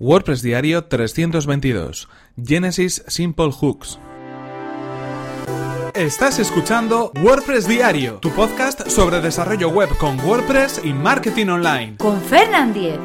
WordPress Diario 322. Genesis Simple Hooks. Estás escuchando WordPress Diario, tu podcast sobre desarrollo web con WordPress y marketing online. Con Fernand Diez.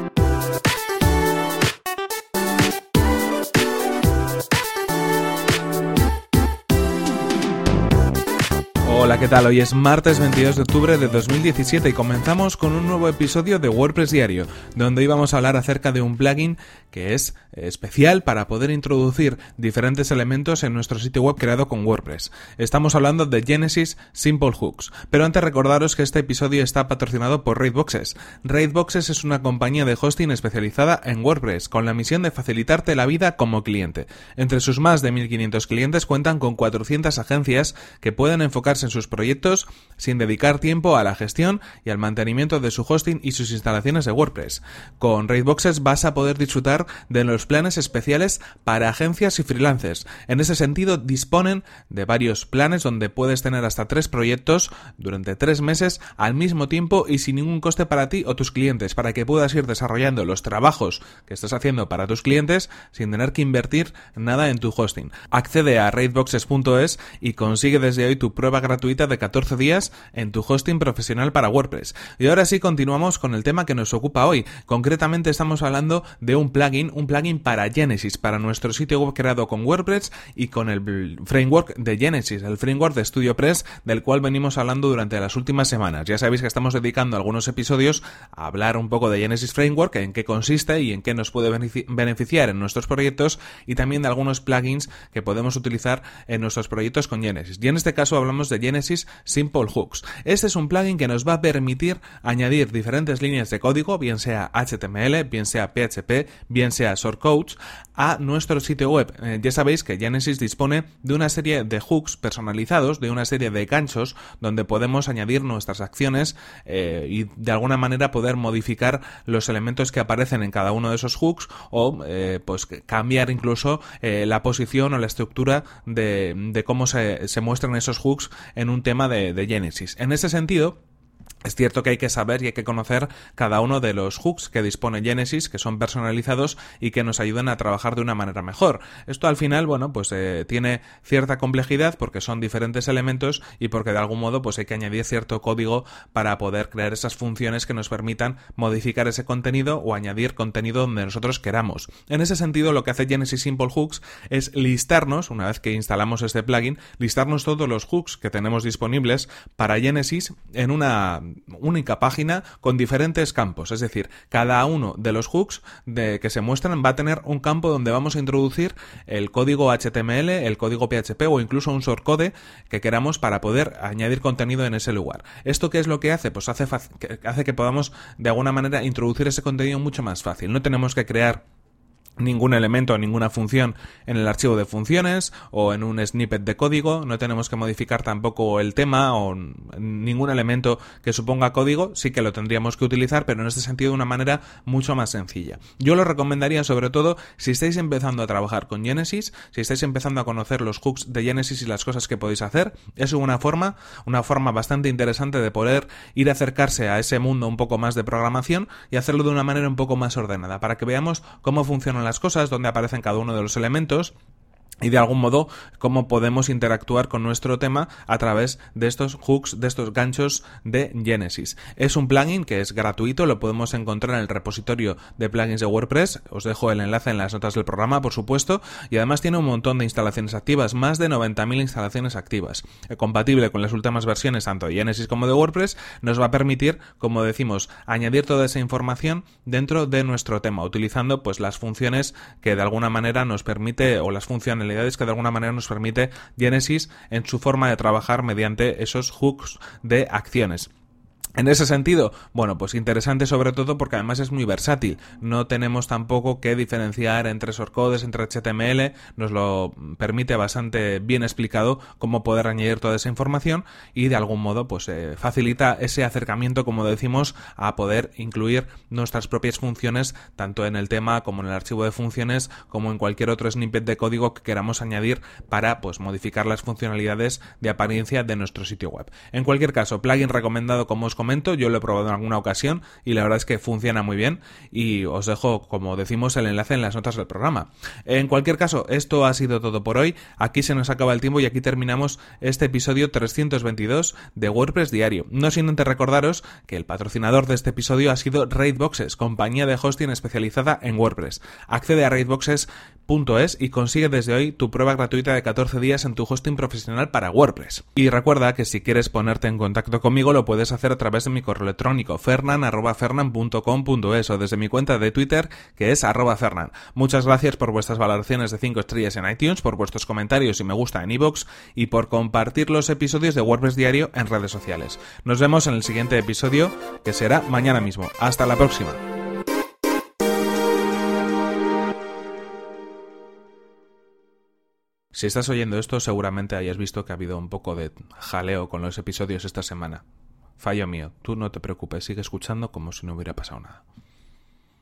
Hola, ¿qué tal? Hoy es martes 22 de octubre de 2017 y comenzamos con un nuevo episodio de WordPress Diario, donde íbamos a hablar acerca de un plugin que es especial para poder introducir diferentes elementos en nuestro sitio web creado con WordPress. Estamos hablando de Genesis Simple Hooks, pero antes recordaros que este episodio está patrocinado por Raidboxes. Raidboxes es una compañía de hosting especializada en WordPress, con la misión de facilitarte la vida como cliente. Entre sus más de 1500 clientes cuentan con 400 agencias que pueden enfocarse en sus proyectos sin dedicar tiempo a la gestión y al mantenimiento de su hosting y sus instalaciones de WordPress. Con Raidboxes vas a poder disfrutar de los planes especiales para agencias y freelancers. En ese sentido, disponen de varios planes donde puedes tener hasta tres proyectos durante tres meses al mismo tiempo y sin ningún coste para ti o tus clientes, para que puedas ir desarrollando los trabajos que estás haciendo para tus clientes sin tener que invertir nada en tu hosting. Accede a raidboxes.es y consigue desde hoy tu prueba gratuita de 14 días en tu hosting profesional para WordPress. Y ahora sí continuamos con el tema que nos ocupa hoy. Concretamente estamos hablando de un plugin, un plugin para Genesis, para nuestro sitio web creado con WordPress y con el framework de Genesis, el framework de StudioPress del cual venimos hablando durante las últimas semanas. Ya sabéis que estamos dedicando algunos episodios a hablar un poco de Genesis Framework, en qué consiste y en qué nos puede beneficiar en nuestros proyectos y también de algunos plugins que podemos utilizar en nuestros proyectos con Genesis. Y en este caso hablamos de Genesis Simple Hooks. Este es un plugin que nos va a permitir añadir diferentes líneas de código, bien sea HTML, bien sea PHP, bien sea shortcodes, a nuestro sitio web. Eh, ya sabéis que Genesis dispone de una serie de hooks personalizados, de una serie de ganchos donde podemos añadir nuestras acciones eh, y de alguna manera poder modificar los elementos que aparecen en cada uno de esos hooks o eh, pues cambiar incluso la posición o la estructura de, cómo se muestran esos hooks en un tema de, de. En ese sentido, es cierto que hay que saber y hay que conocer cada uno de los hooks que dispone Genesis, que son personalizados y que nos ayudan a trabajar de una manera mejor. Esto al final, bueno, pues eh, tiene cierta complejidad porque son diferentes elementos y porque de algún modo pues hay que añadir cierto código para poder crear esas funciones que nos permitan modificar ese contenido o añadir contenido donde nosotros queramos. En ese sentido, lo que hace Genesis Simple Hooks es listarnos, una vez que instalamos este plugin, listarnos todos los hooks que tenemos disponibles para Genesis en una única página con diferentes campos. Es decir, cada uno de los hooks de, que se muestran va a tener un campo donde vamos a introducir el código HTML, el código PHP o incluso un shortcode que queramos para poder añadir contenido en ese lugar. ¿Esto qué es lo que hace? Pues hace, hace que podamos de alguna manera introducir ese contenido mucho más fácil. No tenemos que crear ningún elemento o ninguna función en el archivo de funciones o en un snippet de código, no tenemos que modificar tampoco el tema o ningún elemento que suponga código, sí que lo tendríamos que utilizar, pero en este sentido de una manera mucho más sencilla. Yo lo recomendaría sobre todo si estáis empezando a trabajar con Genesis, si estáis empezando a conocer los hooks de Genesis y las cosas que podéis hacer, es una forma, una forma bastante interesante de poder ir a acercarse a ese mundo un poco más de programación y hacerlo de una manera un poco más ordenada, para que veamos cómo funciona las cosas, donde aparecen cada uno de los elementos y de algún modo cómo podemos interactuar con nuestro tema a través de estos hooks, de estos ganchos de Genesis. Es un plugin que es gratuito, lo podemos encontrar en el repositorio de plugins de WordPress, os dejo el enlace en las notas del programa, por supuesto, y además tiene un montón de instalaciones activas, más de 90.000 instalaciones activas. Eh, compatible con las últimas versiones tanto de Genesis como de WordPress, nos va a permitir, como decimos, añadir toda esa información dentro de nuestro tema, utilizando pues las funciones que de alguna manera nos permite o las funciones que de alguna manera nos permite Genesis en su forma de trabajar mediante esos hooks de acciones. En ese sentido, bueno, pues interesante sobre todo porque además es muy versátil. No tenemos tampoco que diferenciar entre shortcodes, entre HTML, nos lo permite bastante bien explicado cómo poder añadir toda esa información y de algún modo pues eh, facilita ese acercamiento, como decimos, a poder incluir nuestras propias funciones tanto en el tema como en el archivo de funciones como en cualquier otro snippet de código que queramos añadir para pues modificar las funcionalidades de apariencia de nuestro sitio web. En cualquier caso, plugin recomendado como os comento, yo lo he probado en alguna ocasión y la verdad es que funciona muy bien y os dejo, como decimos, el enlace en las notas del programa. En cualquier caso, esto ha sido todo por hoy. Aquí se nos acaba el tiempo y aquí terminamos este episodio 322 de WordPress Diario. No sin antes recordaros que el patrocinador de este episodio ha sido Raidboxes, compañía de hosting especializada en WordPress. Accede a y consigue desde hoy tu prueba gratuita de 14 días en tu hosting profesional para WordPress. Y recuerda que si quieres ponerte en contacto conmigo lo puedes hacer a través de mi correo electrónico fernan@fernan.com.es o desde mi cuenta de Twitter que es fernan. Muchas gracias por vuestras valoraciones de 5 estrellas en iTunes, por vuestros comentarios y me gusta en iVoox y por compartir los episodios de WordPress Diario en redes sociales. Nos vemos en el siguiente episodio que será mañana mismo. Hasta la próxima. Si estás oyendo esto, seguramente hayas visto que ha habido un poco de jaleo con los episodios esta semana. Fallo mío, tú no te preocupes, sigue escuchando como si no hubiera pasado nada.